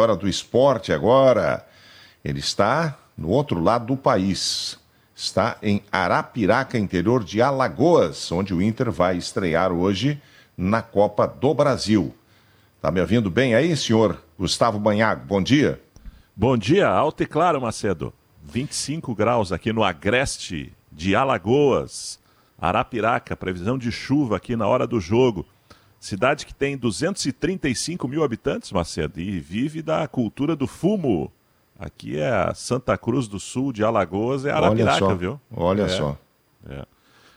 hora do esporte agora. Ele está no outro lado do país. Está em Arapiraca, interior de Alagoas, onde o Inter vai estrear hoje na Copa do Brasil. Tá me ouvindo bem aí, senhor Gustavo Banhago? Bom dia. Bom dia, alto e claro, Macedo. 25 graus aqui no Agreste de Alagoas. Arapiraca, previsão de chuva aqui na hora do jogo. Cidade que tem 235 mil habitantes, Macedo, e vive da cultura do fumo. Aqui é a Santa Cruz do Sul de Alagoas, é Arapiraca, Olha viu? Olha É, só. é.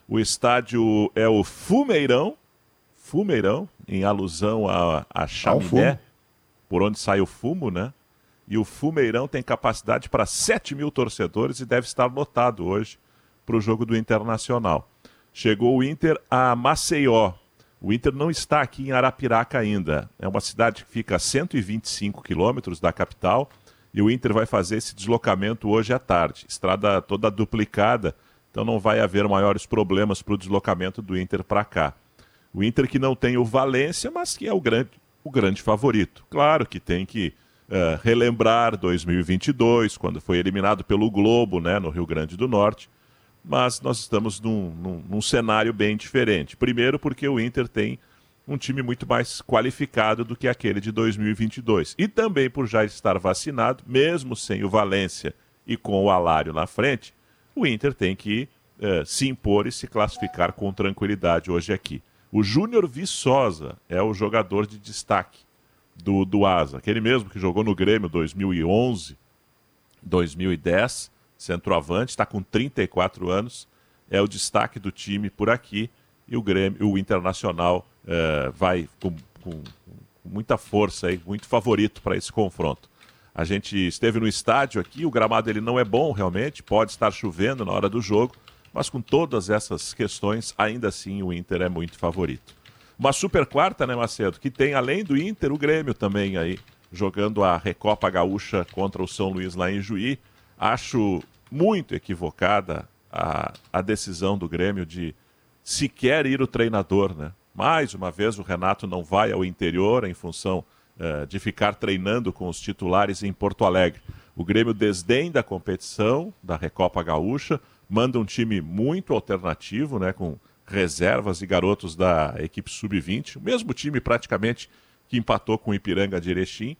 O estádio é o Fumeirão, Fumeirão, em alusão a, a chaminé, por onde sai o fumo, né? E o Fumeirão tem capacidade para 7 mil torcedores e deve estar lotado hoje para o jogo do Internacional. Chegou o Inter a Maceió. O Inter não está aqui em Arapiraca ainda. É uma cidade que fica a 125 quilômetros da capital e o Inter vai fazer esse deslocamento hoje à tarde. Estrada toda duplicada, então não vai haver maiores problemas para o deslocamento do Inter para cá. O Inter que não tem o Valência, mas que é o grande, o grande favorito. Claro que tem que eh, relembrar 2022, quando foi eliminado pelo Globo, né, no Rio Grande do Norte. Mas nós estamos num, num- num cenário bem diferente. Primeiro, porque o Inter tem um time muito mais qualificado do que aquele de 2022. E também por já estar vacinado, mesmo sem o Valência e com o Alário na frente, o Inter tem que eh, se impor e se classificar com tranquilidade hoje aqui. O Júnior Viçosa é o jogador de destaque do, do Asa, aquele mesmo que jogou no Grêmio 2011, 2010, centroavante, está com 34 anos, é o destaque do time por aqui e o Grêmio, o Internacional eh, vai com, com- muita força aí, muito favorito para esse confronto. A gente esteve no estádio aqui, o gramado ele não é bom realmente, pode estar chovendo na hora do jogo, mas com todas essas questões, ainda assim o Inter é muito favorito. Uma super quarta, né, Macedo? Que tem, além do Inter, o Grêmio também aí, jogando a Recopa Gaúcha contra o São Luís lá em Juí. Acho muito equivocada a, a decisão do Grêmio de sequer ir o treinador, né? Mais uma vez, o Renato não vai ao interior em função eh, de ficar treinando com os titulares em Porto Alegre. O Grêmio desdém da competição, da Recopa Gaúcha, manda um time muito alternativo, né? Com reservas e garotos da equipe sub-20, o mesmo time praticamente que empatou com o Ipiranga de Erechim,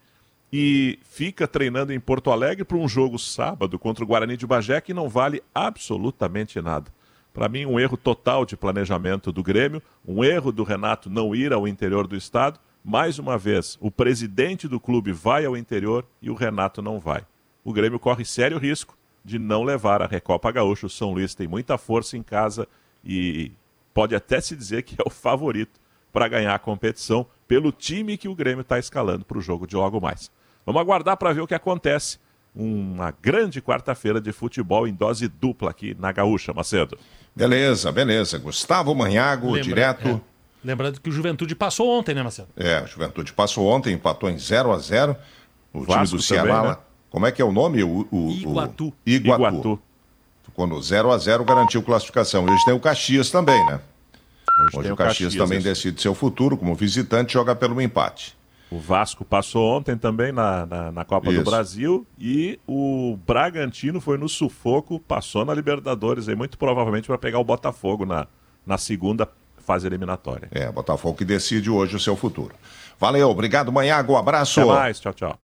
e fica treinando em Porto Alegre para um jogo sábado contra o Guarani de Bagé que não vale absolutamente nada. Para mim, um erro total de planejamento do Grêmio, um erro do Renato não ir ao interior do estado. Mais uma vez, o presidente do clube vai ao interior e o Renato não vai. O Grêmio corre sério risco de não levar a Recopa Gaúcha. O São Luís tem muita força em casa e pode até se dizer que é o favorito para ganhar a competição pelo time que o Grêmio está escalando para o jogo de logo mais. Vamos aguardar para ver o que acontece. Uma grande quarta-feira de futebol em dose dupla aqui na Gaúcha, Macedo. Beleza, beleza. Gustavo Manhago, Lembra- direto. é. Lembrando que o Juventude passou ontem, né, Marcelo? É, a Juventude passou ontem, empatou em 0 a 0 O Vasco time do Ceará também, né? Como é que é o nome? O, o- o- Iguatu. Iguatu. Iguatu. Ficou no 0 a 0 garantiu classificação. E hoje tem o Caxias também, né? Hoje, Hoje tem o Caxias, também isso. decide seu futuro como visitante, joga pelo empate. O Vasco passou ontem também na, na, na Copa Isso. do Brasil e o Bragantino foi no sufoco, passou na Libertadores aí, muito provavelmente para pegar o Botafogo na, na segunda fase eliminatória. É, Botafogo que decide hoje o seu futuro. Valeu, obrigado, Manhago, abraço. Até mais, tchau, tchau.